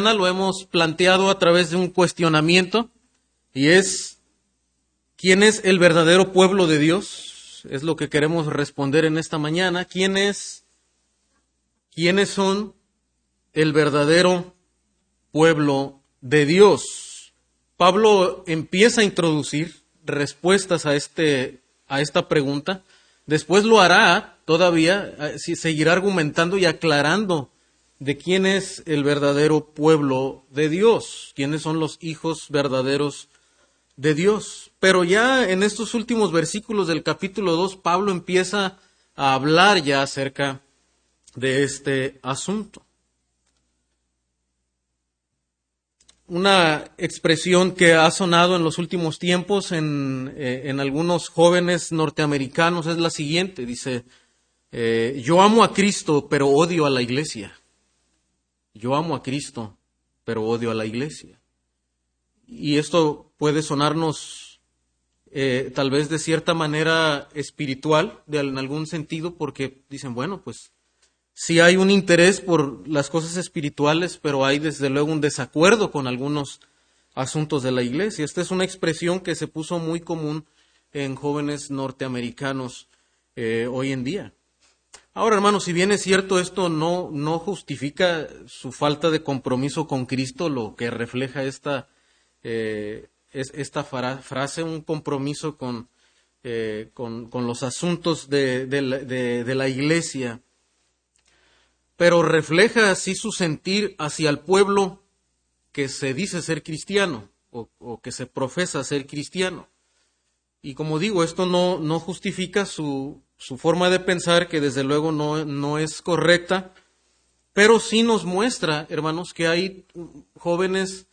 lo hemos planteado a través de un cuestionamiento y es ¿quién es el verdadero pueblo de Dios? Es lo que queremos responder en esta mañana. ¿Quién es quiénes son el verdadero pueblo de Dios? Pablo empieza a introducir respuestas a este a esta pregunta. Después lo hará todavía, eh, seguirá argumentando y aclarando de quién es el verdadero pueblo de Dios, quiénes son los hijos verdaderos de Dios. Pero ya en estos últimos versículos del capítulo 2, Pablo empieza a hablar ya acerca de este asunto. Una expresión que ha sonado en los últimos tiempos en, eh, algunos jóvenes norteamericanos es la siguiente. Dice, eh, yo amo a Cristo, pero odio a la iglesia yo amo a Cristo, pero odio a la iglesia. Y esto puede sonarnos eh, tal vez de cierta manera espiritual, de, en algún sentido, porque dicen, bueno, pues sí hay un interés por las cosas espirituales, pero hay desde luego un desacuerdo con algunos asuntos de la iglesia. Esta es una expresión que se puso muy común en jóvenes norteamericanos eh, hoy en día. Ahora, hermanos, si bien es cierto, esto no, no justifica su falta de compromiso con Cristo, lo que refleja esta, eh, es, esta frase, un compromiso con, eh, con los asuntos de, de, la iglesia, pero refleja así su sentir hacia el pueblo que se dice ser cristiano o, o que se profesa ser cristiano. Y como digo, esto no, no justifica su, su forma de pensar, que desde luego no, es correcta, pero sí nos muestra, hermanos, que hay jóvenes,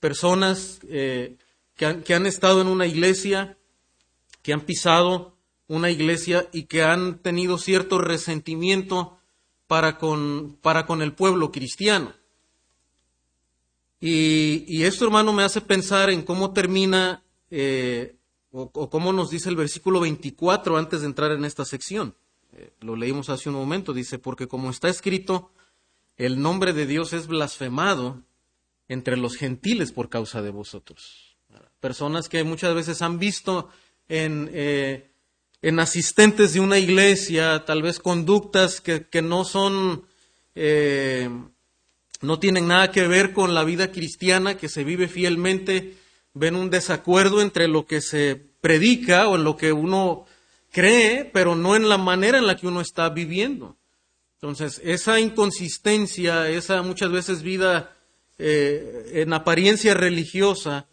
personas eh, que, han, que han estado en una iglesia, que han pisado una iglesia y que han tenido cierto resentimiento para con, para con el pueblo cristiano. Y, y, esto, hermano, me hace pensar en cómo termina eh, o, como nos dice el versículo 24 antes de entrar en esta sección. Eh, lo leímos hace un momento, dice, porque como está escrito, el nombre de Dios es blasfemado entre los gentiles por causa de vosotros. Personas que muchas veces han visto en, eh, en asistentes de una iglesia, tal vez conductas que, que no son, eh, no tienen nada que ver con la vida cristiana que se vive fielmente ven un desacuerdo entre lo que se predica o en lo que uno cree, pero no en la manera en la que uno está viviendo. Entonces, esa inconsistencia, esa muchas veces vida eh, en apariencia religiosa,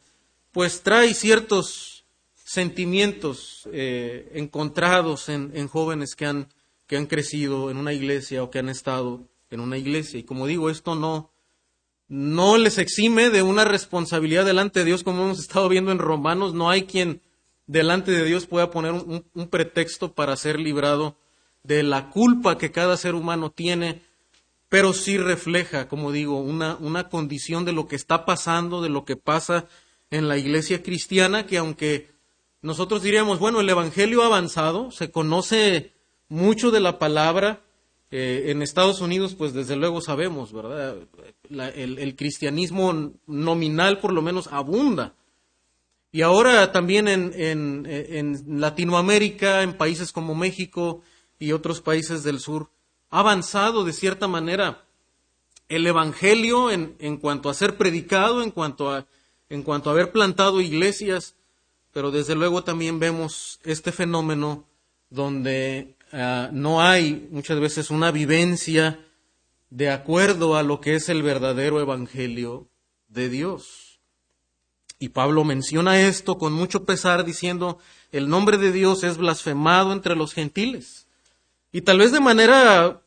pues trae ciertos sentimientos eh, encontrados en, en, jóvenes que han, que han crecido en una iglesia o que han estado en una iglesia. Y como digo, esto no, no les exime de una responsabilidad delante de Dios, como hemos estado viendo en Romanos. No hay quien delante de Dios pueda poner un, pretexto para ser librado de la culpa que cada ser humano tiene, pero sí refleja, como digo, una, una condición de lo que está pasando, de lo que pasa en la iglesia cristiana, que aunque nosotros diríamos, bueno, el Evangelio ha avanzado, se conoce mucho de la palabra, eh, en Estados Unidos, pues desde luego sabemos, ¿verdad? el, cristianismo nominal por lo menos abunda. Y ahora también en, en, Latinoamérica, en países como México y otros países del sur, ha avanzado de cierta manera el Evangelio en, en cuanto a ser predicado, en cuanto a, en cuanto a haber plantado iglesias, pero desde luego también vemos este fenómeno donde Ah, no hay muchas veces una vivencia de acuerdo a lo que es el verdadero evangelio de Dios. Y Pablo menciona esto con mucho pesar diciendo, el nombre de Dios es blasfemado entre los gentiles. Y tal vez de manera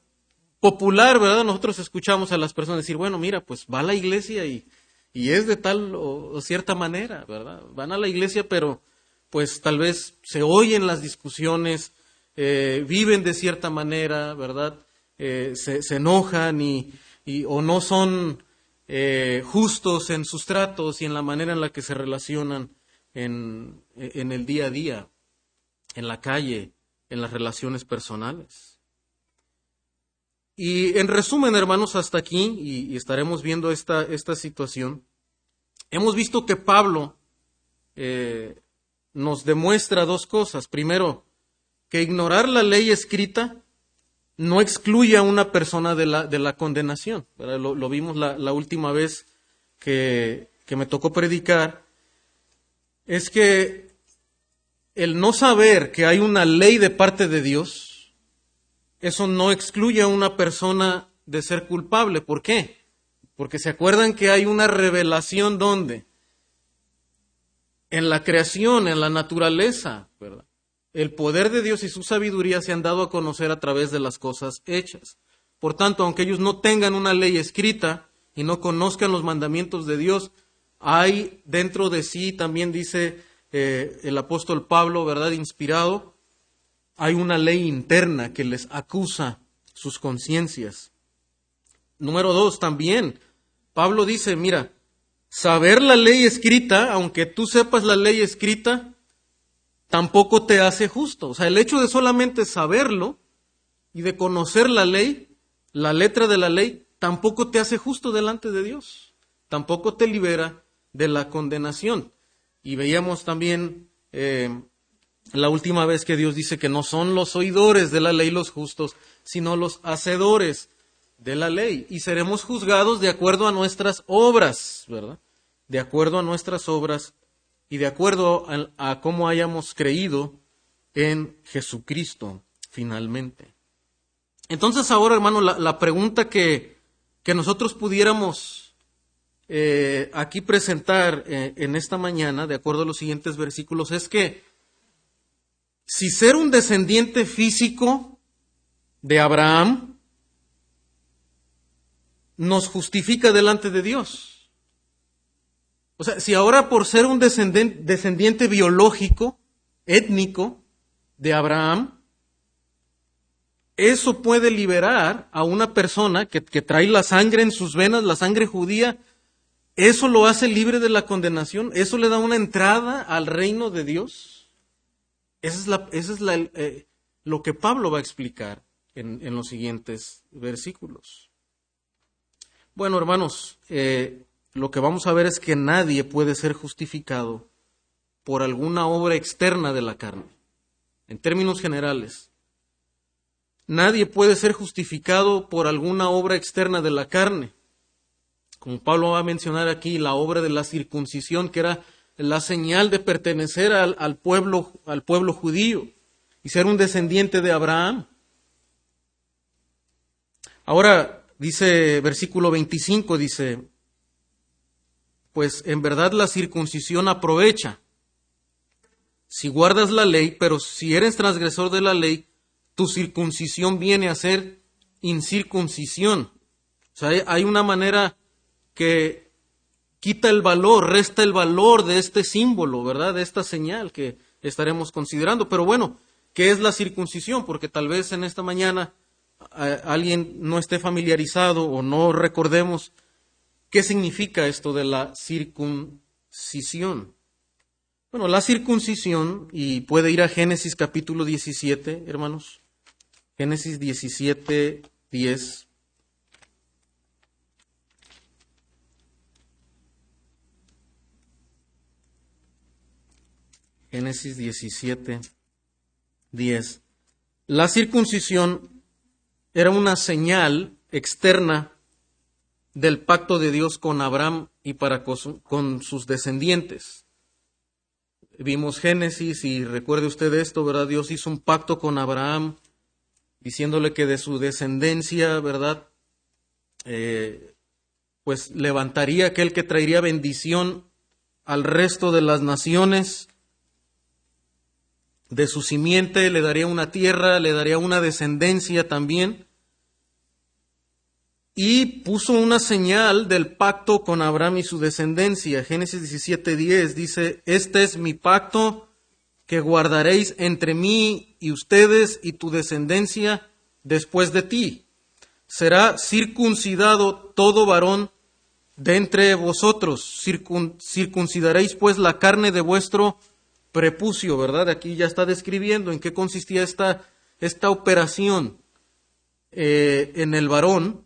popular, ¿verdad? Nosotros escuchamos a las personas decir, bueno, mira, pues va a la iglesia y, y es de tal o, o, cierta manera, ¿verdad? Van a la iglesia, pero pues tal vez se oyen las discusiones, eh, viven de cierta manera, ¿verdad? Eh, se, enojan y, o no son eh, justos en sus tratos y en la manera en la que se relacionan en, en el día a día, en la calle, en las relaciones personales. Y en resumen, hermanos, hasta aquí, y, estaremos viendo esta, esta, situación, hemos visto que Pablo nos demuestra dos cosas. Primero, que ignorar la ley escrita no excluye a una persona de la, de la condenación. Lo, vimos la, última vez que, que me tocó predicar. Es que el no saber que hay una ley de parte de Dios, eso no excluye a una persona de ser culpable. ¿Por qué? Porque se acuerdan que hay una revelación donde? En la creación, en la naturaleza. El poder de Dios y su sabiduría se han dado a conocer a través de las cosas hechas. Por tanto, aunque ellos no tengan una ley escrita y no conozcan los mandamientos de Dios, hay dentro de sí, también dice eh, el apóstol Pablo, ¿verdad? Inspirado, hay una ley interna que les acusa sus conciencias. Número dos, también, Pablo dice, mira, saber la ley escrita, aunque tú sepas la ley escrita, tampoco te hace justo. O sea, el hecho de solamente saberlo y de conocer la ley, la letra de la ley, tampoco te hace justo delante de Dios. Tampoco te libera de la condenación. Y veíamos también eh, la última vez que Dios dice que no son los oidores de la ley los justos, sino los hacedores de la ley. Y seremos juzgados de acuerdo a nuestras obras, ¿verdad? De acuerdo a nuestras obras y de acuerdo a, cómo hayamos creído en Jesucristo finalmente. Entonces ahora, hermano, la, pregunta que, que, nosotros pudiéramos eh, aquí presentar eh, en esta mañana, de acuerdo a los siguientes versículos, es que si ser un descendiente físico de Abraham nos justifica delante de Dios. O sea, si ahora por ser un descendiente, biológico, étnico, de Abraham, eso puede liberar a una persona que, trae la sangre en sus venas, la sangre judía, eso lo hace libre de la condenación, eso le da una entrada al reino de Dios. Esa es, la, es eh, lo que Pablo va a explicar en, en los siguientes versículos. Bueno, hermanos, eh, lo que vamos a ver es que nadie puede ser justificado por alguna obra externa de la carne. En términos generales, nadie puede ser justificado por alguna obra externa de la carne. Como Pablo va a mencionar aquí, la obra de la circuncisión, que era la señal de pertenecer al, pueblo, al pueblo judío y ser un descendiente de Abraham. Ahora, dice versículo 25, dice, pues en verdad la circuncisión aprovecha. Si guardas la ley, pero si eres transgresor de la ley, tu circuncisión viene a ser incircuncisión. O sea, hay una manera que quita el valor, resta el valor de este símbolo, ¿verdad? De esta señal que estaremos considerando. Pero bueno, ¿qué es la circuncisión? Porque tal vez en esta mañana alguien no esté familiarizado o no recordemos ¿Qué significa esto de la circuncisión? Bueno, la circuncisión, y puede ir a Génesis capítulo 17, hermanos. Génesis 17, 10. Génesis 17, 10. La circuncisión era una señal externa del pacto de Dios con Abraham y para con sus descendientes. Vimos Génesis y recuerde usted esto, ¿verdad? Dios hizo un pacto con Abraham diciéndole que de su descendencia, ¿verdad? Eh, pues levantaría aquel que traería bendición al resto de las naciones. De su simiente le daría una tierra, le daría una descendencia también y puso una señal del pacto con Abraham y su descendencia. Génesis 17:10 dice, este es mi pacto que guardaréis entre mí y ustedes y tu descendencia después de ti. Será circuncidado todo varón de entre vosotros. circuncidaréis pues la carne de vuestro prepucio, ¿verdad? Aquí ya está describiendo en qué consistía esta, esta operación eh, en el varón,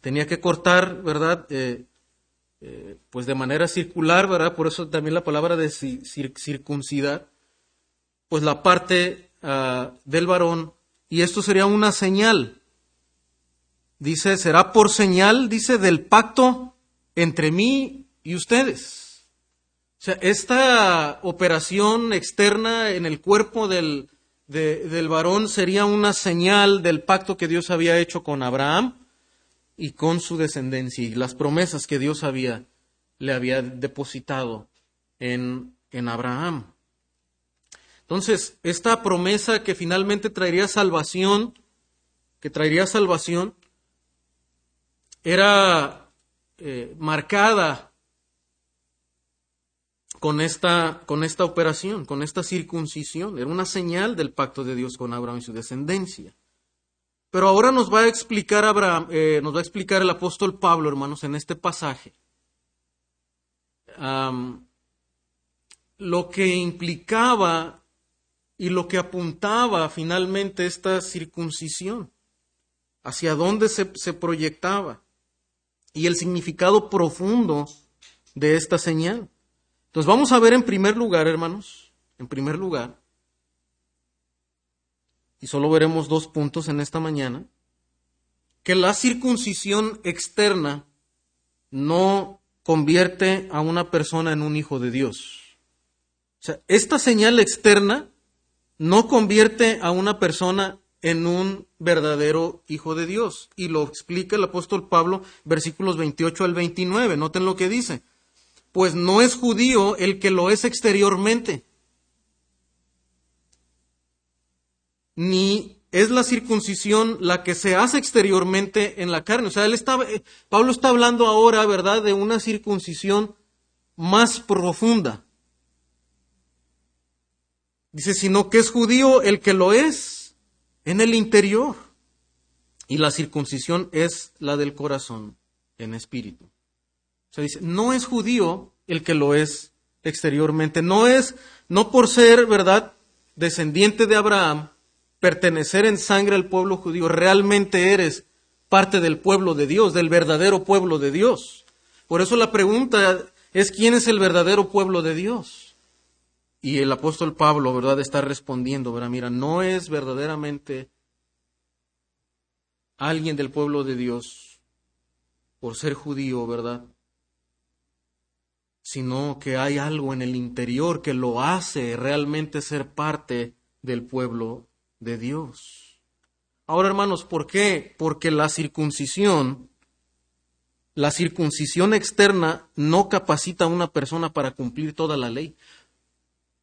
tenía que cortar, ¿verdad? Eh, eh, pues de manera circular, ¿verdad? Por eso también la palabra de circuncidar, pues la parte ah, del varón, y esto sería una señal. Dice, será por señal, dice, del pacto entre mí y ustedes. O sea, esta operación externa en el cuerpo del, del varón sería una señal del pacto que Dios había hecho con Abraham y con su descendencia y las promesas que Dios había, le había depositado en, en Abraham. Entonces, esta promesa que finalmente traería salvación, que traería salvación, era eh, marcada con esta, con esta operación, con esta circuncisión. Era una señal del pacto de Dios con Abraham y su descendencia. Pero ahora nos va a explicar Abraham, eh, nos va a explicar el apóstol Pablo, hermanos, en este pasaje, lo que implicaba y lo que apuntaba finalmente esta circuncisión, hacia dónde se, se proyectaba y el significado profundo de esta señal. Entonces vamos a ver en primer lugar, hermanos, en primer lugar, y solo veremos dos puntos en esta mañana, que la circuncisión externa no convierte a una persona en un hijo de Dios. O sea, esta señal externa no convierte a una persona en un verdadero hijo de Dios. Y lo explica el apóstol Pablo, versículos 28 al 29. Noten lo que dice. Pues no es judío el que lo es exteriormente ni es la circuncisión la que se hace exteriormente en la carne. O sea, él está, eh, Pablo está hablando ahora, ¿verdad?, de una circuncisión más profunda. Dice, sino que es judío el que lo es en el interior. Y la circuncisión es la del corazón, en espíritu. O sea, dice, no es judío el que lo es exteriormente. No es, no por ser, ¿verdad?, descendiente de Abraham, pertenecer en sangre al pueblo judío, realmente eres parte del pueblo de Dios, del verdadero pueblo de Dios. Por eso la pregunta es quién es el verdadero pueblo de Dios. Y el apóstol Pablo, ¿verdad?, está respondiendo, ¿verdad? Mira, no es verdaderamente alguien del pueblo de Dios por ser judío, ¿verdad? Sino que hay algo en el interior que lo hace realmente ser parte del pueblo de Dios. Ahora, hermanos, ¿por qué? Porque la circuncisión, la circuncisión externa no capacita a una persona para cumplir toda la ley.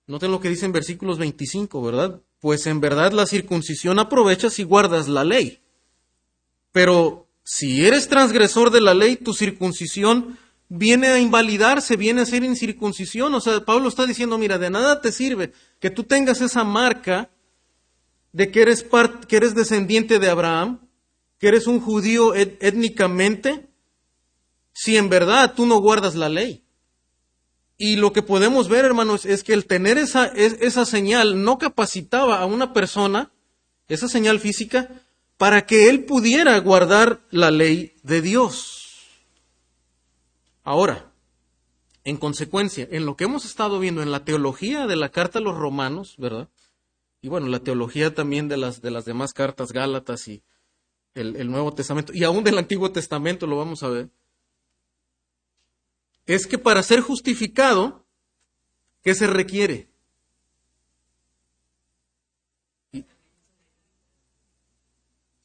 Noten lo que dice en versículos 25, ¿verdad? Pues en verdad la circuncisión aprovecha si guardas la ley. Pero si eres transgresor de la ley, tu circuncisión viene a invalidarse, viene a ser incircuncisión. O sea, Pablo está diciendo, mira, de nada te sirve que tú tengas esa marca de que eres, que eres descendiente de Abraham, que eres un judío étnicamente, si en verdad tú no guardas la ley. Y lo que podemos ver, hermanos, es que el tener esa, esa señal no capacitaba a una persona, esa señal física, para que él pudiera guardar la ley de Dios. Ahora, en consecuencia, en lo que hemos estado viendo en la teología de la carta a los romanos, ¿verdad? Y bueno, la teología también de las, de las demás cartas, Gálatas y el, el Nuevo Testamento, y aún del Antiguo Testamento lo vamos a ver, es que para ser justificado, ¿qué se requiere?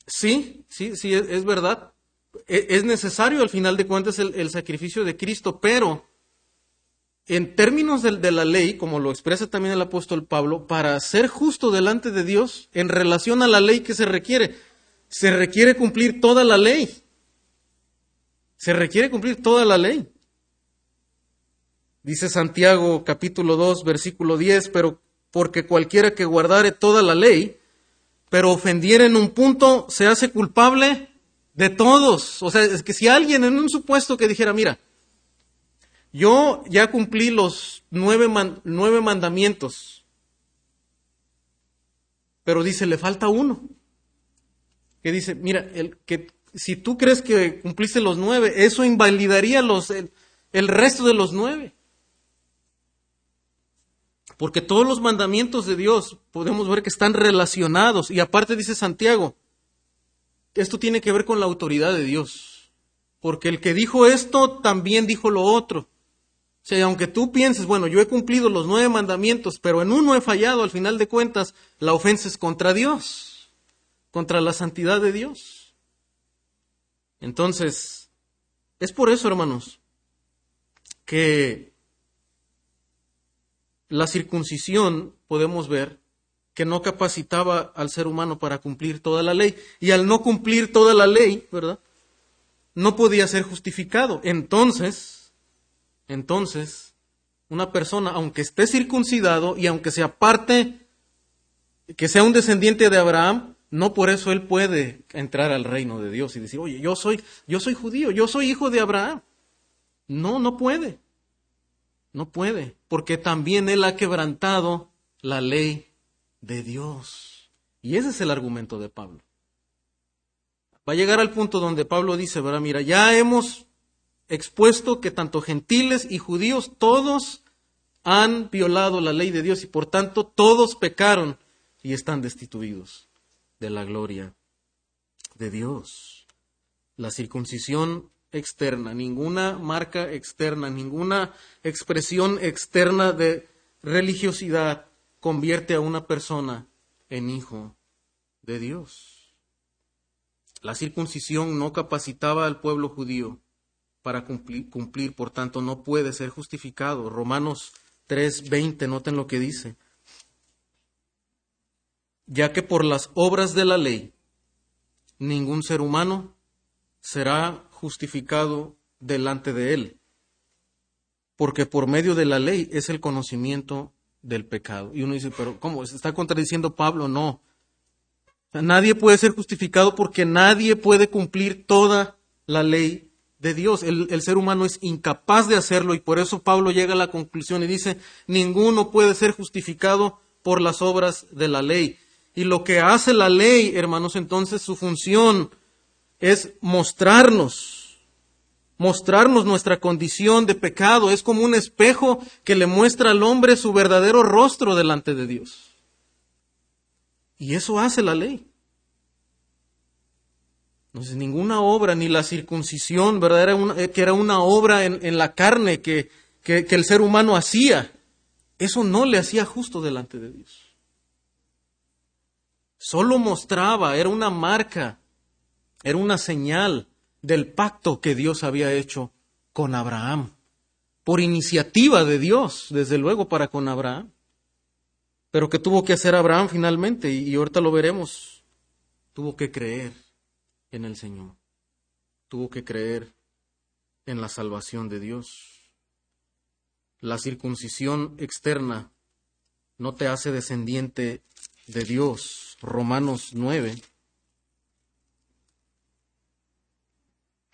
Sí, sí, sí, es, verdad. E, es, necesario al final de cuentas el sacrificio de Cristo, pero en términos de, la ley, como lo expresa también el apóstol Pablo, para ser justo delante de Dios, en relación a la ley que se requiere, se requiere cumplir toda la ley. Se requiere cumplir toda la ley. Dice Santiago capítulo 2, versículo 10, pero porque cualquiera que guardare toda la ley, pero ofendiera en un punto, se hace culpable de todos. O sea, es que si alguien en un supuesto que dijera, mira, yo ya cumplí los nueve, mandamientos, pero dice, le falta uno. que dice, mira, el, que si tú crees que cumpliste los nueve, eso invalidaría los, el, el resto de los nueve. Porque todos los mandamientos de Dios podemos ver que están relacionados. Y aparte dice Santiago, esto tiene que ver con la autoridad de Dios. Porque el que dijo esto también dijo lo otro. O sea, aunque tú pienses, bueno, yo he cumplido los nueve mandamientos, pero en uno he fallado, al final de cuentas, la ofensa es contra Dios, contra la santidad de Dios. Entonces, es por eso, hermanos, que la circuncisión, podemos ver, que no capacitaba al ser humano para cumplir toda la ley. Y al no cumplir toda la ley, ¿verdad? No podía ser justificado. Entonces, entonces, una persona, aunque esté circuncidado y aunque sea parte, que sea un descendiente de Abraham, no por eso él puede entrar al reino de Dios y decir, oye, yo soy, yo soy judío, yo soy hijo de Abraham. No, no puede. No puede, porque también él ha quebrantado la ley de Dios. Y ese es el argumento de Pablo. Va a llegar al punto donde Pablo dice. Mira, ya hemos expuesto que tanto gentiles y judíos todos han violado la ley de Dios y por tanto todos pecaron y están destituidos de la gloria de Dios. La circuncisión externa, ninguna marca externa, ninguna expresión externa de religiosidad convierte a una persona en hijo de Dios. La circuncisión no capacitaba al pueblo judío para cumplir, cumplir, por tanto no puede ser justificado. Romanos 3:20, noten lo que dice. Ya que por las obras de la ley ningún ser humano será justificado delante de él, porque por medio de la ley es el conocimiento del pecado. Y uno dice, pero ¿cómo? ¿Se está contradiciendo Pablo? No. nadie puede ser justificado porque nadie puede cumplir toda la ley de Dios. El, ser humano es incapaz de hacerlo y por eso Pablo llega a la conclusión y dice, ninguno puede ser justificado por las obras de la ley. Y lo que hace la ley, hermanos, entonces su función es mostrarnos mostrarnos nuestra condición de pecado. Es como un espejo que le muestra al hombre su verdadero rostro delante de Dios. Y eso hace la ley. Entonces, ninguna obra, ni la circuncisión, ¿verdad? Era una, que era una obra en, la carne que, que el ser humano hacía. Eso no le hacía justo delante de Dios. Solo mostraba, era una marca, era una señal del pacto que Dios había hecho con Abraham, por iniciativa de Dios, desde luego, para con Abraham. Pero que tuvo que hacer Abraham finalmente, y ahorita lo veremos, tuvo que creer en el Señor, tuvo que creer en la salvación de Dios. La circuncisión externa no te hace descendiente de Dios. Romanos 9.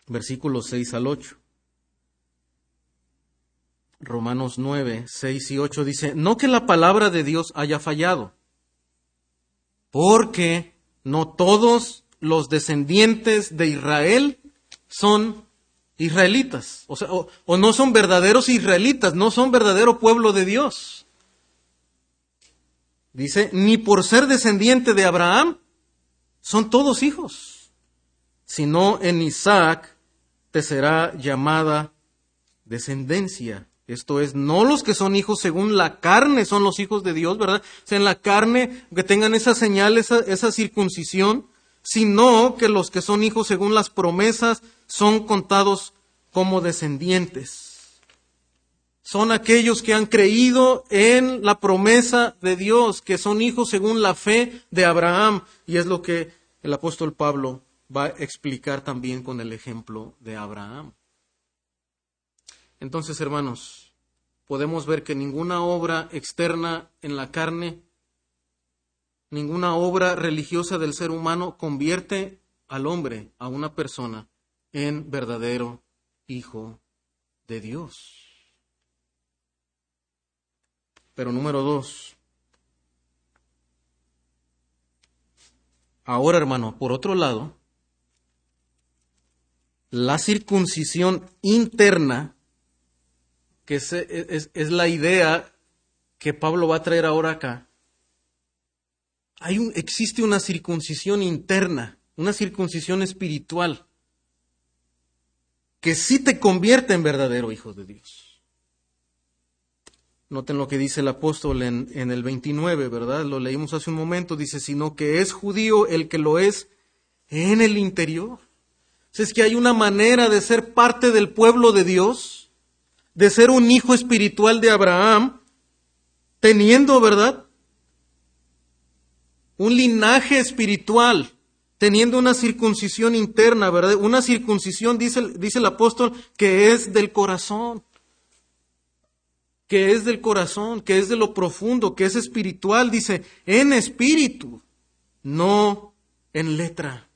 versículos 6 al 8. Romanos 9, 6 y 8 dice, no que la palabra de Dios haya fallado, porque no todos los descendientes de Israel son israelitas, o, sea, o, no son verdaderos israelitas, no son verdadero pueblo de Dios. Dice, ni por ser descendiente de Abraham son todos hijos, sino en Isaac te será llamada descendencia. Esto es, no los que son hijos según la carne son los hijos de Dios, ¿verdad? O sea, en la carne que tengan esa señal, esa circuncisión, sino que los que son hijos según las promesas son contados como descendientes. Son aquellos que han creído en la promesa de Dios, que son hijos según la fe de Abraham. Y es lo que el apóstol Pablo va a explicar también con el ejemplo de Abraham. Entonces, hermanos, podemos ver que ninguna obra externa en la carne, ninguna obra religiosa del ser humano convierte al hombre, a una persona, en verdadero hijo de Dios. Pero número dos, Ahora, hermano, por otro lado, la circuncisión interna, que es, es, la idea que Pablo va a traer ahora acá, hay existe una circuncisión interna, una circuncisión espiritual, que sí te convierte en verdadero hijo de Dios. Noten lo que dice el apóstol en, el 29, ¿verdad? Lo leímos hace un momento. Dice, sino que es judío el que lo es en el interior. Es que hay una manera de ser parte del pueblo de Dios, de ser un hijo espiritual de Abraham, teniendo, ¿verdad? Un linaje espiritual, teniendo una circuncisión interna, ¿verdad? Una circuncisión, dice, dice el apóstol, que es del corazón que es del corazón, que es de lo profundo, que es espiritual, dice, en espíritu, no en letra.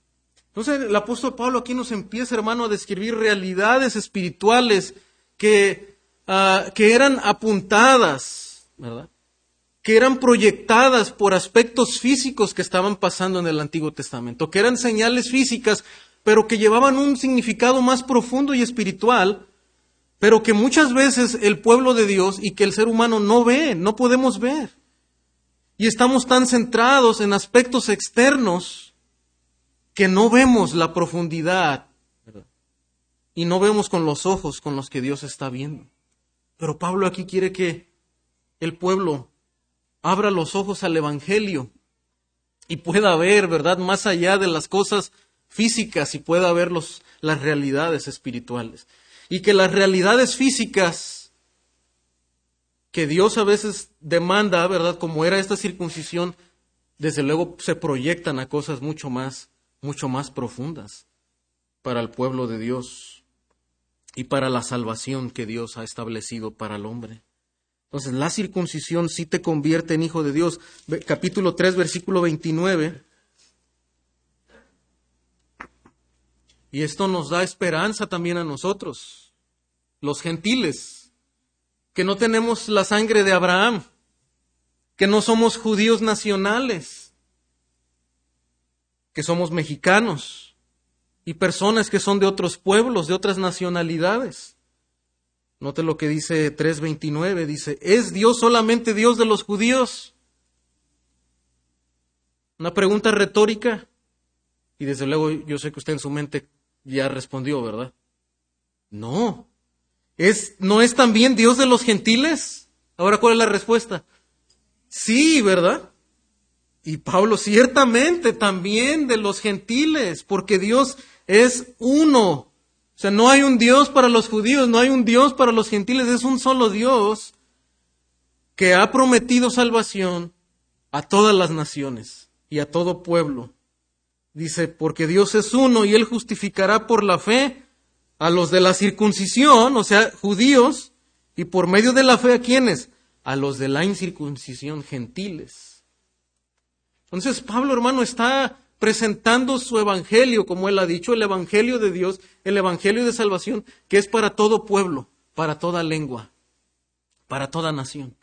Entonces el apóstol Pablo aquí nos empieza, hermano, a describir realidades espirituales que, ah, que eran apuntadas, ¿verdad? Que eran proyectadas por aspectos físicos que estaban pasando en el Antiguo Testamento, que eran señales físicas, pero que llevaban un significado más profundo y espiritual pero que muchas veces el pueblo de Dios y que el ser humano no ve, no podemos ver. Y estamos tan centrados en aspectos externos que no vemos la profundidad y no vemos con los ojos con los que Dios está viendo. Pero Pablo aquí quiere que el pueblo abra los ojos al Evangelio y pueda ver, ¿verdad?, más allá de las cosas físicas y pueda ver los, las realidades espirituales y que las realidades físicas que Dios a veces demanda, ¿verdad? Como era esta circuncisión, desde luego se proyectan a cosas mucho más, mucho más profundas para el pueblo de Dios y para la salvación que Dios ha establecido para el hombre. Entonces, la circuncisión sí te convierte en hijo de Dios. Capítulo 3, versículo 29. Y esto nos da esperanza también a nosotros los gentiles, que no tenemos la sangre de Abraham, que no somos judíos nacionales, que somos mexicanos y personas que son de otros pueblos, de otras nacionalidades. Note lo que dice 3.29, dice, ¿es Dios solamente Dios de los judíos? Una pregunta retórica. Y desde luego yo sé que usted en su mente ya respondió, ¿verdad? No, ¿Es, ¿No es también Dios de los gentiles? Ahora, ¿cuál es la respuesta? Sí, ¿verdad? Y Pablo, ciertamente también de los gentiles, porque Dios es uno. Sea, no hay un Dios para los judíos, no hay un Dios para los gentiles, es un solo Dios que ha prometido salvación a todas las naciones y a todo pueblo. Dice, porque Dios es uno y Él justificará por la fe a los de la circuncisión, o sea, judíos, y por medio de la fe a quienes? A los de la incircuncisión, gentiles. Entonces Pablo, hermano, está presentando su evangelio, como él ha dicho, el evangelio de Dios, el evangelio de salvación, que es para todo pueblo, para toda lengua, para toda nación.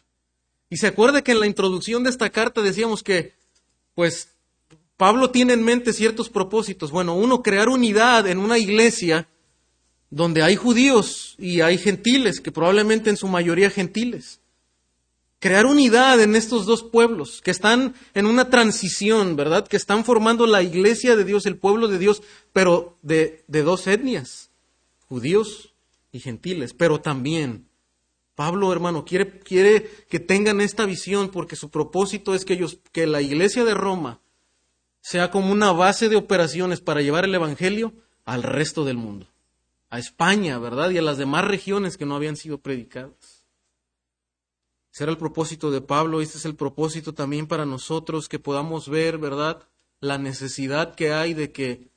Y se acuerda que en la introducción de esta carta decíamos que, pues, Pablo tiene en mente ciertos propósitos. Bueno, uno, crear unidad en una iglesia donde hay judíos y hay gentiles, que probablemente en su mayoría gentiles. Crear unidad en estos dos pueblos que están en una transición, ¿verdad? Que están formando la iglesia de Dios, el pueblo de Dios, pero de, dos etnias, judíos y gentiles. Pero también, Pablo, hermano, quiere, quiere que tengan esta visión porque su propósito es que, ellos, que la iglesia de Roma sea como una base de operaciones para llevar el Evangelio al resto del mundo a España, ¿verdad? Y a las demás regiones que no habían sido predicadas. Ese era el propósito de Pablo, este es el propósito también para nosotros, que podamos ver, ¿verdad?, la necesidad que hay de que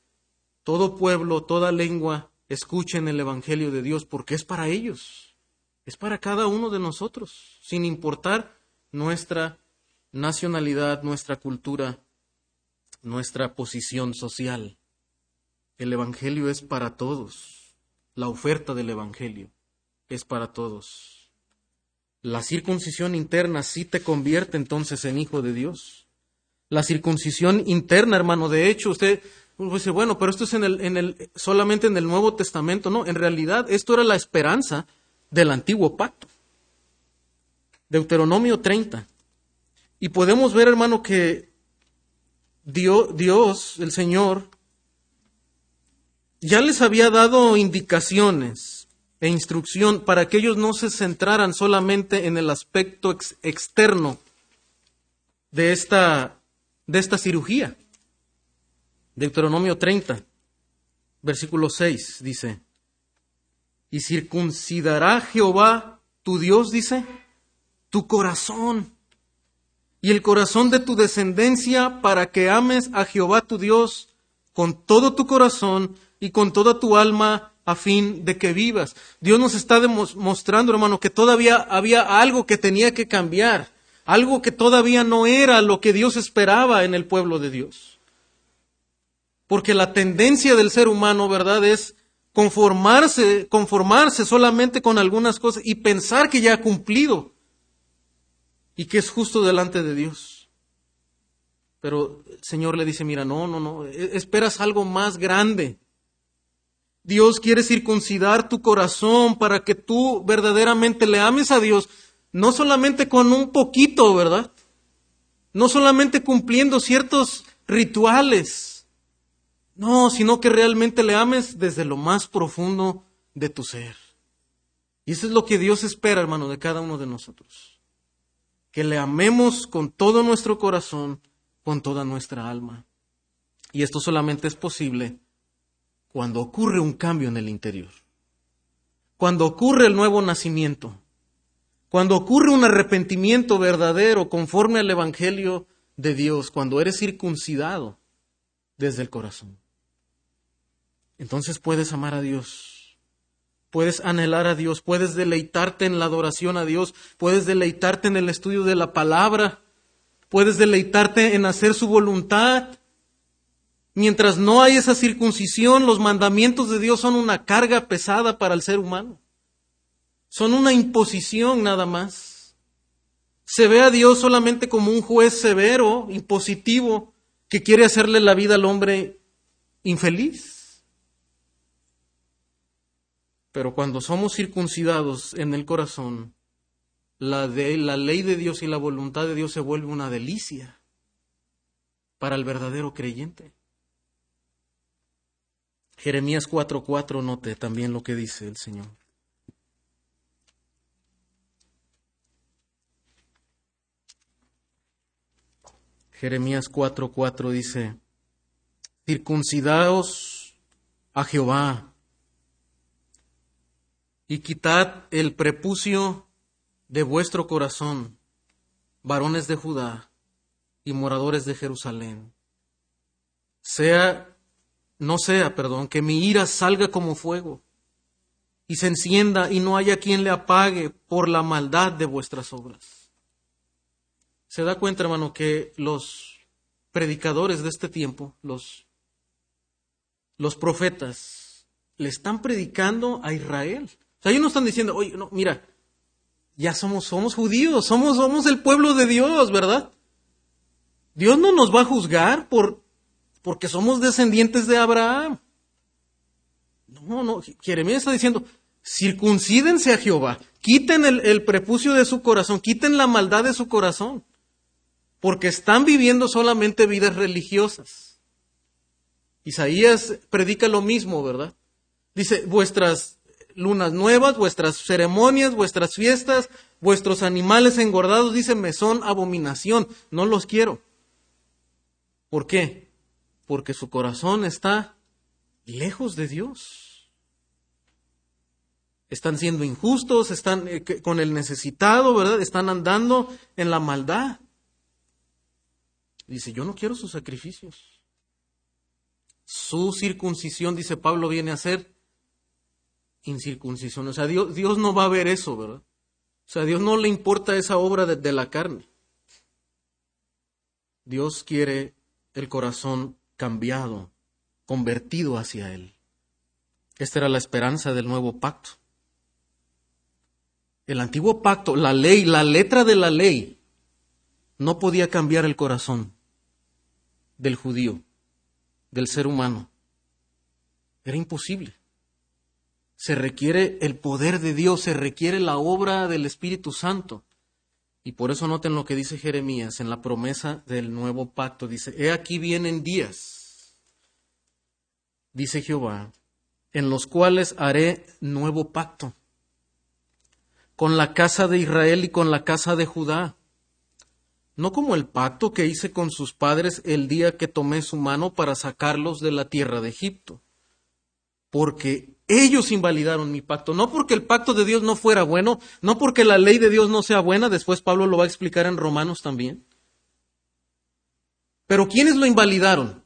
todo pueblo, toda lengua escuchen el Evangelio de Dios, porque es para ellos, es para cada uno de nosotros, sin importar nuestra nacionalidad, nuestra cultura, nuestra posición social. El Evangelio es para todos. La oferta del Evangelio es para todos. La circuncisión interna sí te convierte entonces en hijo de Dios. la circuncisión interna, hermano. De hecho, usted dice, bueno, pero esto es en el, en el, solamente en el Nuevo Testamento. No, en realidad esto era la esperanza del antiguo pacto. Deuteronomio 30. Y podemos ver, hermano, que Dios, Dios, el Señor, ya les había dado indicaciones e instrucción para que ellos no se centraran solamente en el aspecto externo de esta, de esta cirugía. Deuteronomio 30, versículo 6 dice, y circuncidará Jehová tu Dios, dice, tu corazón y el corazón de tu descendencia para que ames a Jehová tu Dios con todo tu corazón y con toda tu alma a fin de que vivas. Dios nos está demostrando, hermano, que todavía había algo que tenía que cambiar, algo que todavía no era lo que Dios esperaba en el pueblo de Dios. Porque la tendencia del ser humano, ¿verdad?, es conformarse, conformarse solamente con algunas cosas y pensar que ya ha cumplido y que es justo delante de Dios. Pero el Señor le dice, mira, no, no, no, e-, esperas algo más grande. Dios quiere circuncidar tu corazón para que tú verdaderamente le ames a Dios, no solamente con un poquito, ¿verdad? No solamente cumpliendo ciertos rituales, no, sino que realmente le ames desde lo más profundo de tu ser. Y eso es lo que Dios espera, hermano, de cada uno de nosotros que le amemos con todo nuestro corazón, con toda nuestra alma. Y esto solamente es posible cuando ocurre un cambio en el interior, cuando ocurre el nuevo nacimiento, cuando ocurre un arrepentimiento verdadero conforme al Evangelio de Dios, cuando eres circuncidado desde el corazón. Entonces puedes amar a Dios Puedes anhelar a Dios, puedes deleitarte en la adoración a Dios, puedes deleitarte en el estudio de la palabra, puedes deleitarte en hacer su voluntad. Mientras no hay esa circuncisión, los mandamientos de Dios son una carga pesada para el ser humano. Son una imposición nada más. Se ve a Dios solamente como un juez severo, impositivo, que quiere hacerle la vida al hombre infeliz. Pero cuando somos circuncidados en el corazón, la, de, la ley de Dios y la voluntad de Dios se vuelve una delicia para el verdadero creyente. Jeremías 4:4 note también lo que dice el Señor. Jeremías 4:4 dice, circuncidaos a Jehová y quitad el prepucio de vuestro corazón, varones de Judá y moradores de Jerusalén. Sea, no sea, perdón, que mi ira salga como fuego y se encienda y no haya quien le apague por la maldad de vuestras obras. Se da cuenta, hermano, que los predicadores de este tiempo, los, los profetas, le están predicando a Israel. O sea, ellos no están diciendo, oye, no, mira, ya somos, somos judíos, somos, somos el pueblo de Dios, ¿verdad? Dios no nos va a juzgar por, porque somos descendientes de Abraham. No, no, Jeremías está diciendo, circuncídense a Jehová, quiten el, prepucio de su corazón, quiten la maldad de su corazón, porque están viviendo solamente vidas religiosas. Isaías predica lo mismo, ¿verdad? Dice, vuestras lunas nuevas, vuestras ceremonias, vuestras fiestas, vuestros animales engordados, dice, me son abominación, no los quiero. ¿Por qué? Porque su corazón está lejos de Dios. Están siendo injustos, están eh, con el necesitado, ¿verdad? Están andando en la maldad. Dice, yo no quiero sus sacrificios. Su circuncisión, dice Pablo, viene a ser incircuncisión. O sea, Dios, no va a ver eso, ¿verdad? O sea, a Dios no le importa esa obra de, de la carne. Dios quiere el corazón cambiado, convertido hacia Él. Esta era la esperanza del nuevo pacto. El antiguo pacto, la ley, la letra de la ley, no podía cambiar el corazón. del judío, del ser humano. Era imposible. Se requiere el poder de Dios, se requiere la obra del Espíritu Santo. Y por eso noten lo que dice Jeremías en la promesa del nuevo pacto. Dice, he aquí vienen días, dice Jehová, en los cuales haré nuevo pacto con la casa de Israel y con la casa de Judá. No como el pacto que hice con sus padres el día que tomé su mano para sacarlos de la tierra de Egipto. Porque ellos invalidaron mi pacto, no porque el pacto de Dios no fuera bueno, no porque la ley de Dios no sea buena, después Pablo lo va a explicar en Romanos también. Pero ¿quiénes lo invalidaron?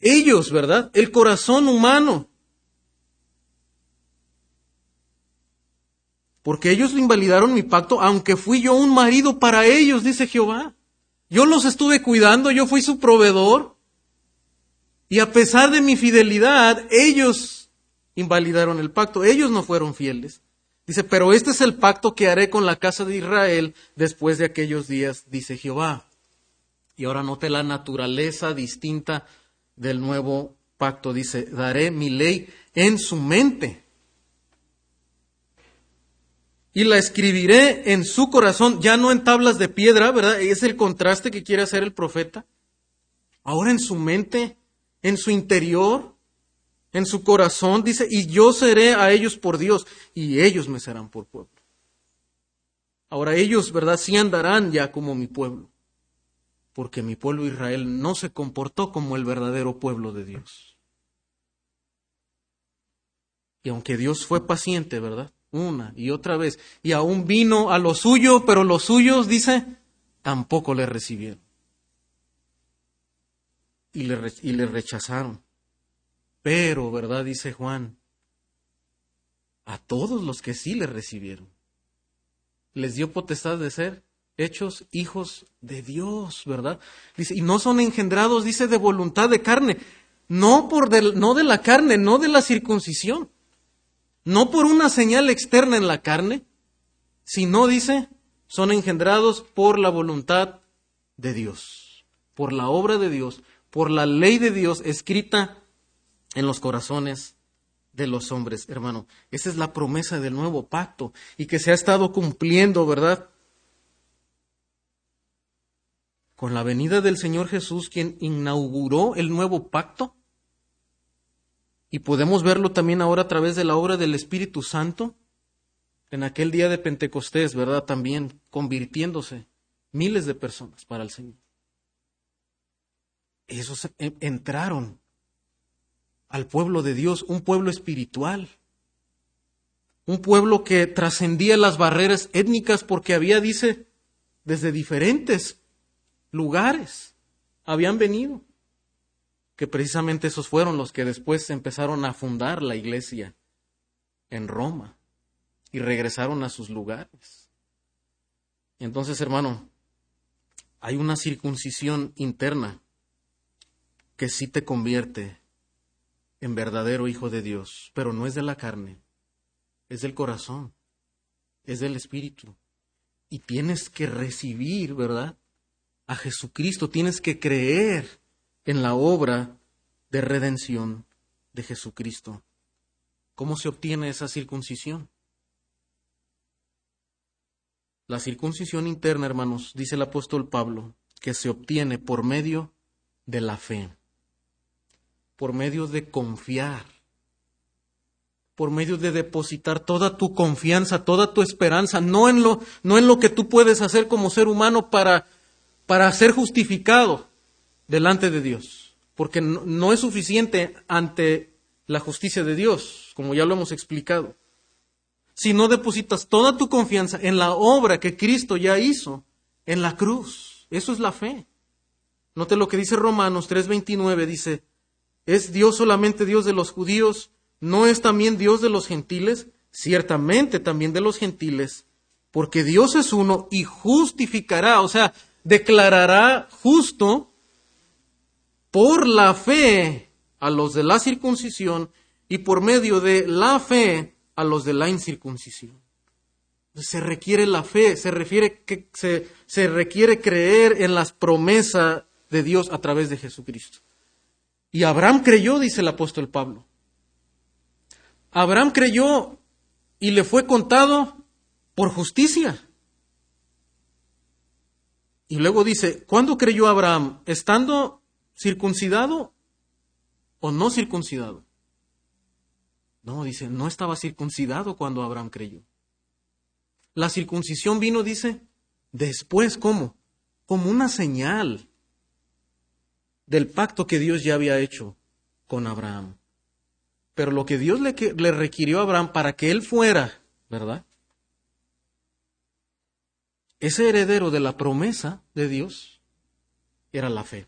Ellos, ¿verdad? El corazón humano. Porque ellos invalidaron mi pacto, aunque fui yo un marido para ellos, dice Jehová. Yo los estuve cuidando, yo fui su proveedor. Y a pesar de mi fidelidad, ellos invalidaron el pacto, ellos no fueron fieles. Dice, pero este es el pacto que haré con la casa de Israel después de aquellos días, dice Jehová. Y ahora note la naturaleza distinta del nuevo pacto. Dice, daré mi ley en su mente y la escribiré en su corazón, ya no en tablas de piedra, ¿verdad? Es el contraste que quiere hacer el profeta. Ahora en su mente, en su interior, en su corazón, dice, y yo seré a ellos por Dios, y ellos me serán por pueblo. Ahora ellos, ¿verdad? Sí andarán ya como mi pueblo, porque mi pueblo Israel no se comportó como el verdadero pueblo de Dios. Y aunque Dios fue paciente, ¿verdad? una y otra vez. Y aún vino a lo suyo, pero los suyos, dice, tampoco le recibieron. Y le, y le rechazaron. Pero, ¿verdad? Dice Juan, a todos los que sí le recibieron, les dio potestad de ser hechos hijos de Dios, ¿verdad? Y no son engendrados, dice, de voluntad de carne, no por no de la carne, no de la circuncisión, no por una señal externa en la carne, sino, dice, son engendrados por la voluntad de Dios, por la obra de Dios, por la ley de Dios escrita en los corazones de los hombres, hermano. Esa es la promesa del nuevo pacto y que se ha estado cumpliendo, ¿verdad? Con la venida del Señor Jesús, quien inauguró el nuevo pacto, y podemos verlo también ahora a través de la obra del Espíritu Santo, en aquel día de Pentecostés, ¿verdad? También convirtiéndose miles de personas para el Señor. Esos entraron al pueblo de Dios, un pueblo espiritual, un pueblo que trascendía las barreras étnicas porque había, dice, desde diferentes lugares habían venido que precisamente esos fueron los que después empezaron a fundar la iglesia en Roma y regresaron a sus lugares. Entonces, hermano, hay una circuncisión interna que sí te convierte en verdadero hijo de Dios, pero no es de la carne, es del corazón, es del espíritu. Y tienes que recibir, ¿verdad? A Jesucristo, tienes que creer en la obra de redención de Jesucristo. ¿Cómo se obtiene esa circuncisión? La circuncisión interna, hermanos, dice el apóstol Pablo, que se obtiene por medio de la fe, por medio de confiar, por medio de depositar toda tu confianza, toda tu esperanza, no en lo, no en lo que tú puedes hacer como ser humano para, para ser justificado, delante de Dios, porque no, es suficiente ante la justicia de Dios, como ya lo hemos explicado. Si no depositas toda tu confianza en la obra que Cristo ya hizo en la cruz, eso es la fe. Note lo que dice Romanos 3:29, dice, ¿es Dios solamente Dios de los judíos? ¿No es también Dios de los gentiles? Ciertamente también de los gentiles, porque Dios es uno y justificará, o sea, declarará justo por la fe a los de la circuncisión y por medio de la fe a los de la incircuncisión. Se requiere la fe, se, refiere que, se, se requiere creer en las promesas de Dios a través de Jesucristo. Y Abraham creyó, dice el apóstol Pablo. Abraham creyó y le fue contado por justicia. Y luego dice, ¿cuándo creyó Abraham? ¿Estando circuncidado o no circuncidado? No, dice, no estaba circuncidado cuando Abraham creyó. La circuncisión vino, dice, después, ¿cómo? Como una señal del pacto que Dios ya había hecho con Abraham. Pero lo que Dios le, requirió a Abraham para que él fuera, ¿verdad? Ese heredero de la promesa de Dios era la fe.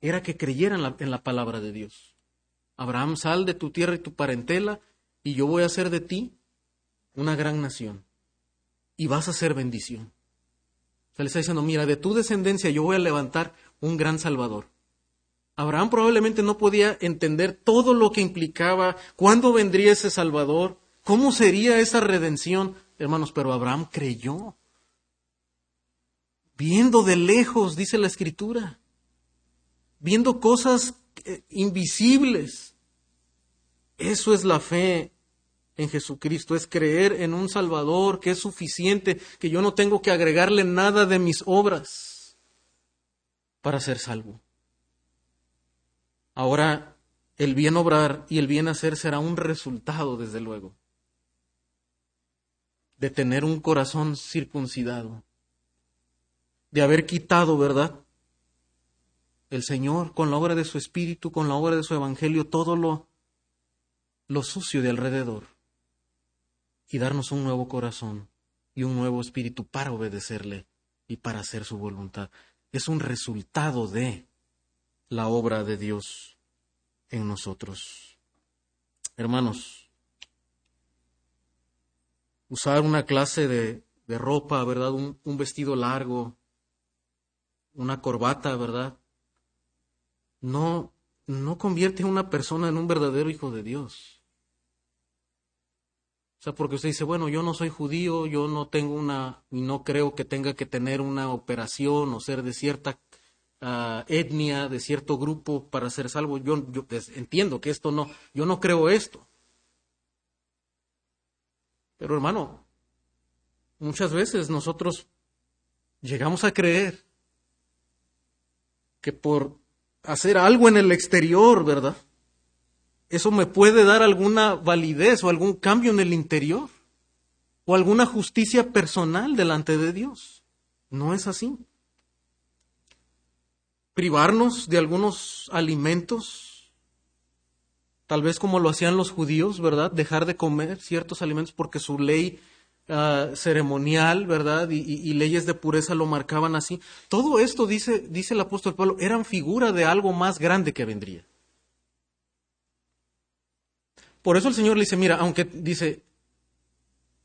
Era que creyera en la, en la palabra de Dios. Abraham, sal de tu tierra y tu parentela, y yo voy a hacer de ti una gran nación. Y vas a ser bendición. Se le está diciendo, mira, de tu descendencia yo voy a levantar un gran salvador. Abraham probablemente no podía entender todo lo que implicaba, cuándo vendría ese Salvador, cómo sería esa redención, hermanos, pero Abraham creyó. Viendo de lejos, dice la Escritura, viendo cosas eh, invisibles. Eso es la fe en Jesucristo, es creer en un Salvador que es suficiente, que yo no tengo que agregarle nada de mis obras para ser salvo. Ahora, el bien obrar y el bien hacer será un resultado, desde luego, de tener un corazón circuncidado, de haber quitado, ¿verdad? El Señor, con la obra de su Espíritu, con la obra de su Evangelio, todo lo, lo sucio de alrededor, y darnos un nuevo corazón y un nuevo espíritu para obedecerle y para hacer su voluntad. Es un resultado de la obra de Dios en nosotros. Hermanos, usar una clase de, ropa, ¿verdad? Un, un vestido largo, una corbata, ¿verdad? No, no convierte a una persona en un verdadero hijo de Dios. O sea, porque usted dice, bueno, yo no soy judío, yo no tengo una, y no creo que tenga que tener una operación o ser de cierta Etnia, de cierto grupo para ser salvo. Yo, yo pues, entiendo que esto no, yo no creo esto. Pero hermano, muchas veces nosotros llegamos a creer que por hacer algo en el exterior, ¿verdad? Eso me puede dar alguna validez o algún cambio en el interior o alguna justicia personal delante de Dios. No es así privarnos de algunos alimentos, tal vez como lo hacían los judíos, ¿verdad? Dejar de comer ciertos alimentos porque su ley ah, ceremonial, ¿verdad? Y, leyes de pureza lo marcaban así. Todo esto, dice, dice el apóstol Pablo, eran figura de algo más grande que vendría. Por eso el Señor le dice, mira, aunque dice,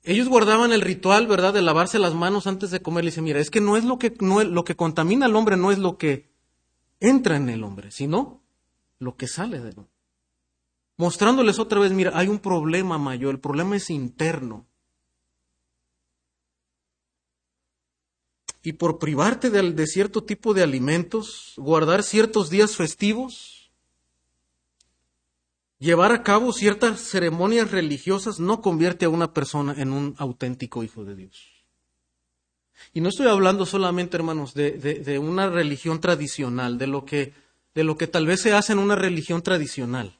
ellos guardaban el ritual, ¿verdad?, de lavarse las manos antes de comer. Le dice, mira, es que no es lo que, no lo que contamina al hombre, no es lo que entra en el hombre, sino lo que sale de él. Mostrándoles otra vez, mira, hay un problema mayor, el problema es interno. Y por privarte de, de cierto tipo de alimentos, guardar ciertos días festivos, llevar a cabo ciertas ceremonias religiosas, no convierte a una persona en un auténtico hijo de Dios. Y no estoy hablando solamente, hermanos, de, una religión tradicional, de lo, que, de lo que tal vez se hace en una religión tradicional,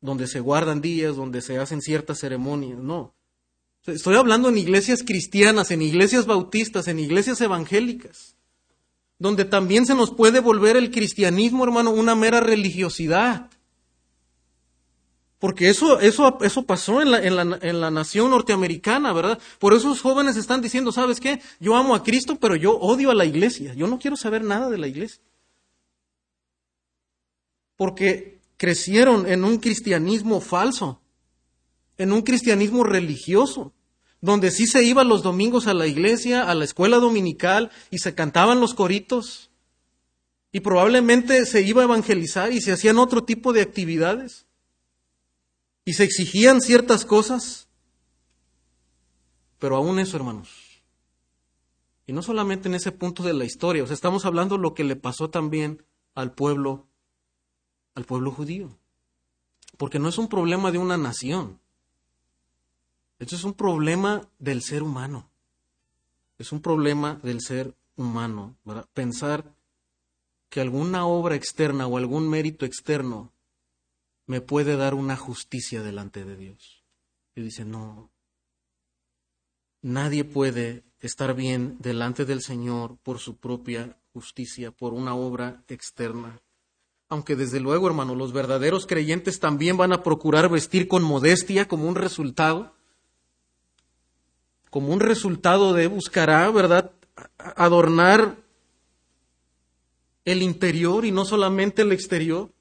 donde se guardan días, donde se hacen ciertas ceremonias, no. Estoy hablando en iglesias cristianas, en iglesias bautistas, en iglesias evangélicas, donde también se nos puede volver el cristianismo, hermano, una mera religiosidad porque eso, eso, eso pasó en la, en, la, en la nación norteamericana, ¿verdad? Por eso los jóvenes están diciendo, ¿sabes qué? Yo amo a Cristo, pero yo odio a la iglesia. Yo no quiero saber nada de la iglesia. Porque crecieron en un cristianismo falso, en un cristianismo religioso, donde sí se iba los domingos a la iglesia, a la escuela dominical y se cantaban los coritos. Y probablemente se iba a evangelizar y se hacían otro tipo de actividades y se exigían ciertas cosas, pero aún eso, hermanos, Y no solamente en ese punto de la historia, o sea, estamos hablando de lo que le pasó también al pueblo, al pueblo judío. Porque no es un problema de una nación. Esto es un problema del ser humano. Es un problema del ser humano. Pensar que alguna obra externa o algún mérito externo me puede dar una justicia delante de Dios. Y dice, no, nadie puede estar bien delante del Señor por su propia justicia, por una obra externa. Aunque desde luego, hermano, los verdaderos creyentes también van a procurar vestir con modestia como un resultado, como un resultado de buscará, ¿verdad?, adornar el interior y no solamente el exterior.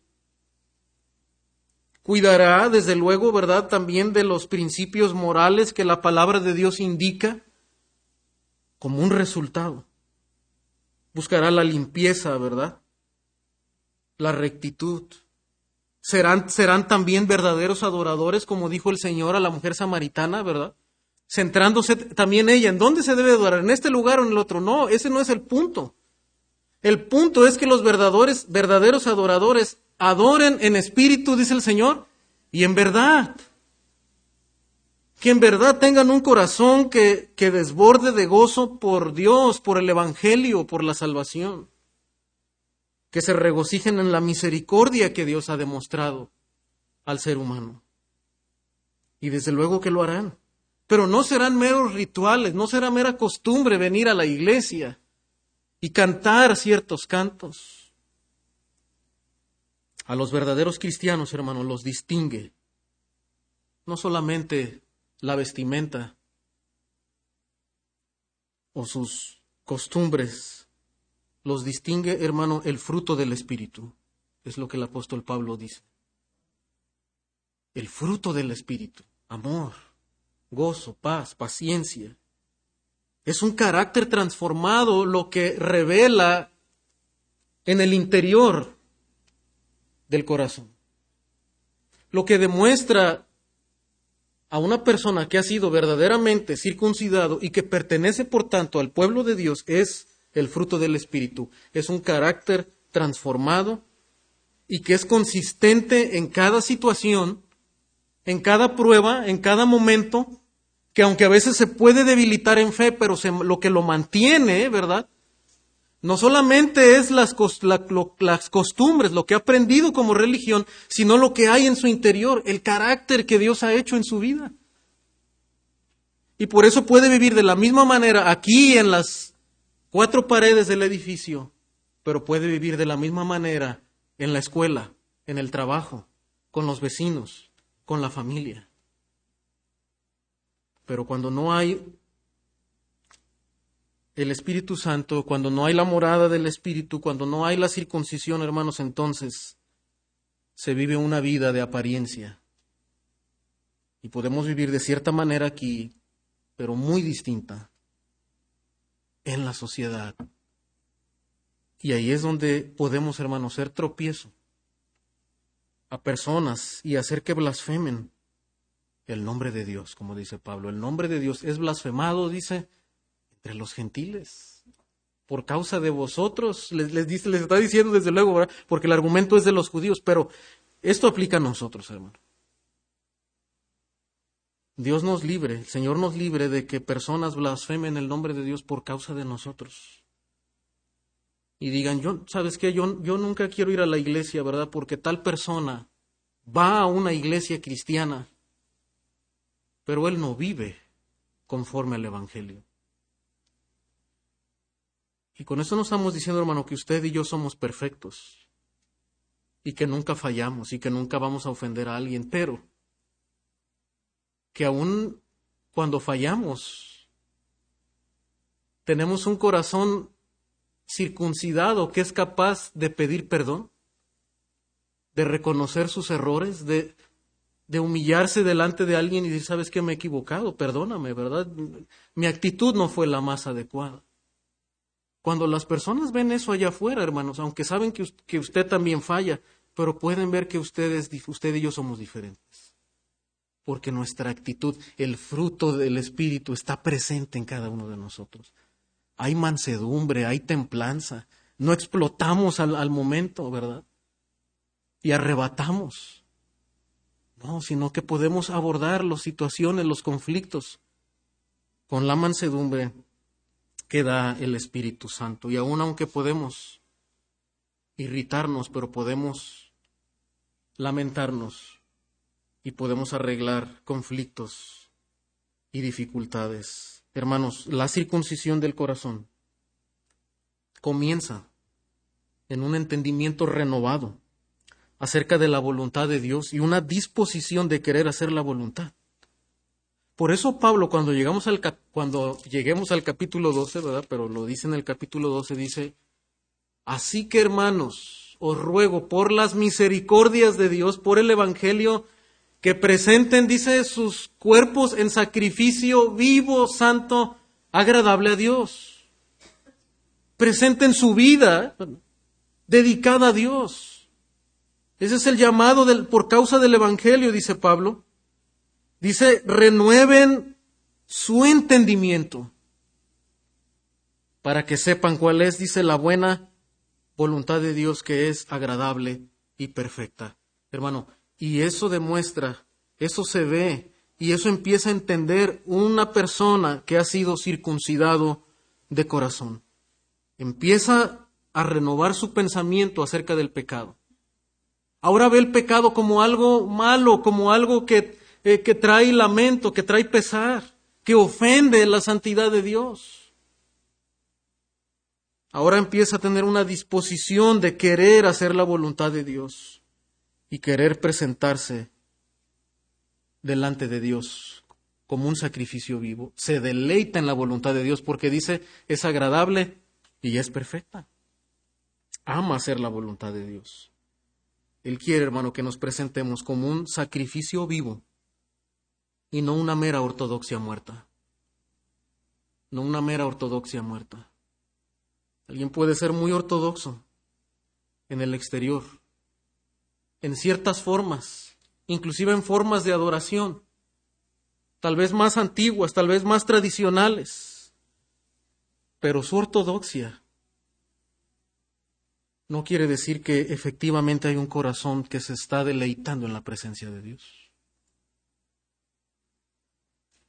Cuidará, desde luego, ¿verdad?, también de los principios morales que la palabra de Dios indica como un resultado. Buscará la limpieza, ¿verdad? La rectitud. Serán, serán también verdaderos adoradores, como dijo el Señor a la mujer samaritana, ¿verdad? Centrándose también ella, ¿en dónde se debe adorar? ¿En este lugar o en el otro? No, ese no es el punto. El punto es que los verdaderos, verdaderos adoradores adoren en espíritu, dice el Señor, y en verdad que en verdad tengan un corazón que, desborde de gozo por Dios, por el Evangelio, por la salvación, que se regocijen en la misericordia que Dios ha demostrado al ser humano. Y desde luego que lo harán. Pero no serán meros rituales, no será mera costumbre venir a la iglesia y cantar ciertos cantos. A los verdaderos cristianos, hermanos, los distingue no solamente la vestimenta o sus costumbres los distingue, hermano, el fruto del Espíritu. Es lo que el apóstol Pablo dice. El fruto del Espíritu, amor, gozo, paz, paciencia. Es un carácter transformado lo que revela en el interior del corazón. Lo que demuestra a una persona que ha sido verdaderamente circuncidado y que pertenece por tanto al pueblo de Dios es el fruto del Espíritu. Es un carácter transformado y que es consistente en cada situación, en cada prueba, en cada momento, que aunque a veces se puede debilitar en fe, pero lo que lo mantiene, ¿verdad? No solamente es las, costumbres, lo que ha aprendido como religión, sino lo que hay en su interior, el carácter que Dios ha hecho en su vida. Y por eso puede vivir de la misma manera aquí en las cuatro paredes del edificio, pero puede vivir de la misma manera en la escuela, en el trabajo, con los vecinos, con la familia. Pero cuando no hay el Espíritu Santo, cuando no hay la morada del Espíritu, cuando no hay la circuncisión, hermanos, entonces se vive una vida de apariencia. Y podemos vivir de cierta manera aquí, pero muy distinta en la sociedad. Y ahí es donde podemos, hermanos, ser tropiezo a personas y hacer que blasfemen el nombre de Dios, como dice Pablo. El nombre de Dios es blasfemado, dice, entre los gentiles. Por causa de vosotros, les, dice, les está diciendo desde luego, porque el argumento es de los judíos, pero esto aplica a nosotros, hermano. Dios nos libre, el Señor nos libre de que personas blasfemen el nombre de Dios por causa de nosotros. Y digan, yo, ¿sabes qué? Yo, yo nunca quiero ir a la iglesia, ¿verdad? Porque tal persona va a una iglesia cristiana, pero él no vive conforme al Evangelio. Y con eso no estamos diciendo, hermano, que usted y yo somos perfectos y que nunca fallamos y que nunca vamos a ofender a alguien, pero que aún cuando fallamos, tenemos un corazón circuncidado que es capaz de pedir perdón, de reconocer sus errores, de, de humillarse delante de alguien y decir, sabes que me he equivocado, perdóname, ¿verdad? Mi actitud no fue la más adecuada. Cuando las personas ven eso allá afuera, hermanos, aunque saben que, usted también falla, pero pueden ver que ustedes, usted y yo somos diferentes. Porque nuestra actitud, el fruto del Espíritu está presente en cada uno de nosotros. hay mansedumbre, hay templanza. No explotamos al momento, ¿verdad? Y arrebatamos. No, sino que podemos abordar las situaciones, los conflictos, con la mansedumbre que da el Espíritu Santo. Y aun aunque podemos irritarnos, pero podemos lamentarnos y podemos arreglar conflictos y dificultades. Hermanos, la circuncisión del corazón comienza en un entendimiento renovado acerca de la voluntad de Dios y una disposición de querer hacer la voluntad. Por eso Pablo cuando llegamos al cuando lleguemos al capítulo 12, ¿verdad? Pero lo dice en el capítulo 12 dice, "Así que hermanos, os ruego por las misericordias de Dios, por el evangelio que presenten, dice, sus cuerpos en sacrificio vivo, santo, agradable a Dios. Presenten su vida dedicada a Dios. Ese es el llamado del, por causa del Evangelio, dice Pablo. Dice, renueven su entendimiento para que sepan cuál es, dice, la buena voluntad de Dios que es agradable y perfecta. Hermano, y eso demuestra, eso se ve, y eso empieza a entender una persona que ha sido circuncidado de corazón. Empieza a renovar su pensamiento acerca del pecado. Ahora ve el pecado como algo malo, como algo que, eh, que trae lamento, que trae pesar, que ofende la santidad de Dios. Ahora empieza a tener una disposición de querer hacer la voluntad de Dios y querer presentarse delante de Dios como un sacrificio vivo. Se deleita en la voluntad de Dios porque dice es agradable y es perfecta. Ama hacer la voluntad de Dios. Él quiere, hermano, que nos presentemos como un sacrificio vivo y no una mera ortodoxia muerta. No una mera ortodoxia muerta. Alguien puede ser muy ortodoxo en el exterior, en ciertas formas, inclusive en formas de adoración, tal vez más antiguas, tal vez más tradicionales, pero su ortodoxia no quiere decir que efectivamente hay un corazón que se está deleitando en la presencia de Dios.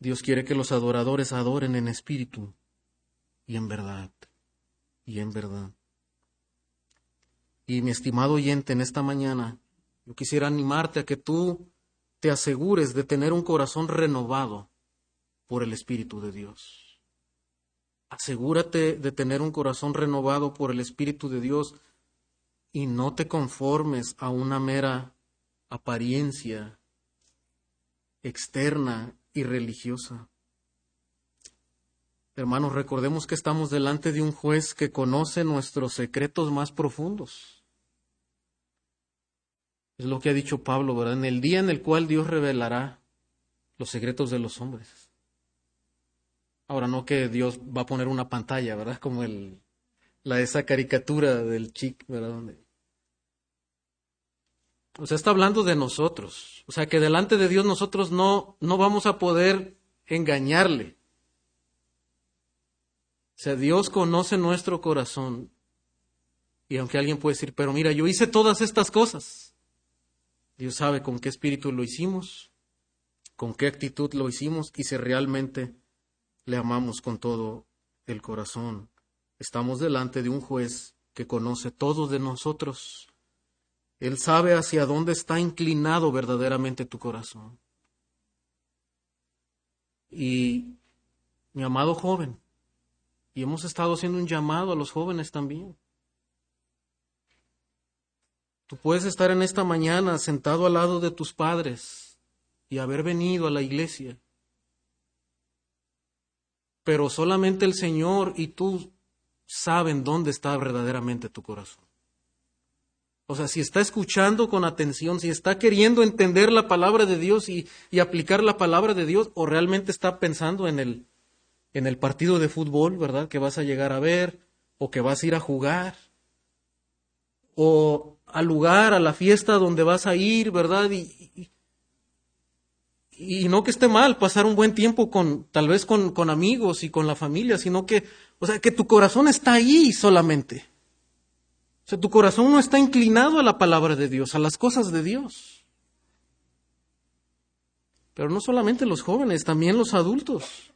Dios quiere que los adoradores adoren en espíritu y en verdad, y en verdad. Y mi estimado oyente, en esta mañana, yo quisiera animarte a que tú te asegures de tener un corazón renovado por el Espíritu de Dios. Asegúrate de tener un corazón renovado por el Espíritu de Dios y no te conformes a una mera apariencia externa y religiosa. Hermanos, recordemos que estamos delante de un juez que conoce nuestros secretos más profundos. Es lo que ha dicho Pablo, ¿verdad? En el día en el cual Dios revelará los secretos de los hombres. Ahora no que Dios va a poner una pantalla, ¿verdad? Como el, la esa caricatura del chic, ¿verdad? O sea, está hablando de nosotros. O sea, que delante de Dios nosotros no, no vamos a poder engañarle. O sea, Dios conoce nuestro corazón. Y aunque alguien puede decir, pero mira, yo hice todas estas cosas. Dios sabe con qué espíritu lo hicimos, con qué actitud lo hicimos y si realmente le amamos con todo el corazón. Estamos delante de un juez que conoce todo de nosotros. Él sabe hacia dónde está inclinado verdaderamente tu corazón. Y mi amado joven, y hemos estado haciendo un llamado a los jóvenes también. Tú puedes estar en esta mañana sentado al lado de tus padres y haber venido a la iglesia, pero solamente el Señor y tú saben dónde está verdaderamente tu corazón. O sea, si está escuchando con atención, si está queriendo entender la palabra de Dios y, aplicar la palabra de Dios, o realmente está pensando en el, en el partido de fútbol, ¿verdad? Que vas a llegar a ver, o que vas a ir a jugar, o al lugar, a la fiesta donde vas a ir, ¿verdad? Y, y no que esté mal pasar un buen tiempo con, tal vez con, con amigos y con la familia, sino que, o sea, que tu corazón está ahí solamente. Sea, tu corazón no está inclinado a la palabra de Dios, a las cosas de Dios. Pero no solamente los jóvenes, también los adultos.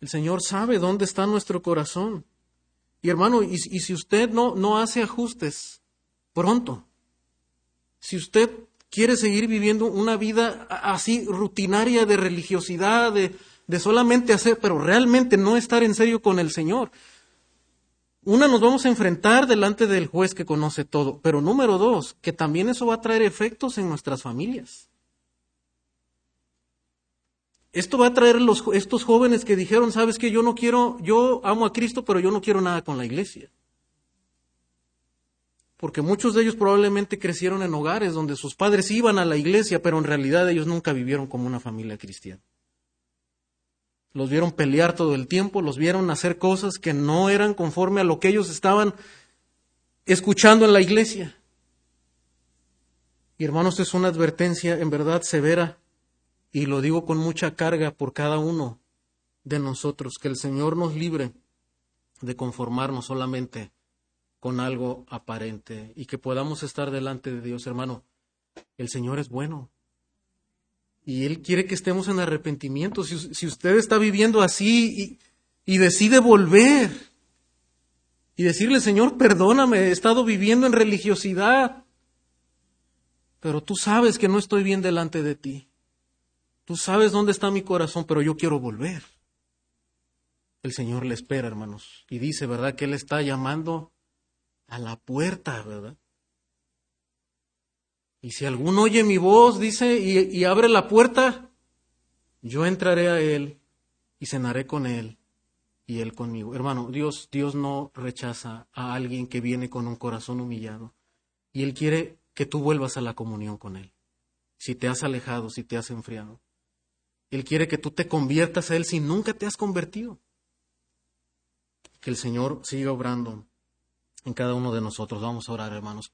El Señor sabe dónde está nuestro corazón. Y hermano, y, y si usted no, no hace ajustes pronto, si usted quiere seguir viviendo una vida así rutinaria de religiosidad, de, de solamente hacer, pero realmente no estar en serio con el Señor. Una, nos vamos a enfrentar delante del juez que conoce todo, pero número dos, que también eso va a traer efectos en nuestras familias. Esto va a traer los, estos jóvenes que dijeron, sabes que yo no quiero, yo amo a Cristo, pero yo no quiero nada con la iglesia porque muchos de ellos probablemente crecieron en hogares donde sus padres iban a la iglesia, pero en realidad ellos nunca vivieron como una familia cristiana. Los vieron pelear todo el tiempo, los vieron hacer cosas que no eran conforme a lo que ellos estaban escuchando en la iglesia. Y hermanos, es una advertencia en verdad severa, y lo digo con mucha carga por cada uno de nosotros, que el Señor nos libre de conformarnos solamente con algo aparente y que podamos estar delante de Dios, hermano. El Señor es bueno. Y Él quiere que estemos en arrepentimiento. Si, usted está viviendo así y, y decide volver y decirle, Señor, perdóname, he estado viviendo en religiosidad, pero tú sabes que no estoy bien delante de ti. Tú sabes dónde está mi corazón, pero yo quiero volver. El Señor le espera, hermanos, y dice, ¿verdad? Que Él está llamando a la puerta, ¿verdad? Y si alguno oye mi voz, dice, y, abre la puerta, yo entraré a él y cenaré con él y él conmigo. Hermano, Dios, Dios no rechaza a alguien que viene con un corazón humillado. Y Él quiere que tú vuelvas a la comunión con Él. Si te has alejado, si te has enfriado. Él quiere que tú te conviertas a Él si nunca te has convertido. Que el Señor siga obrando en cada uno de nosotros. Vamos a orar, hermanos.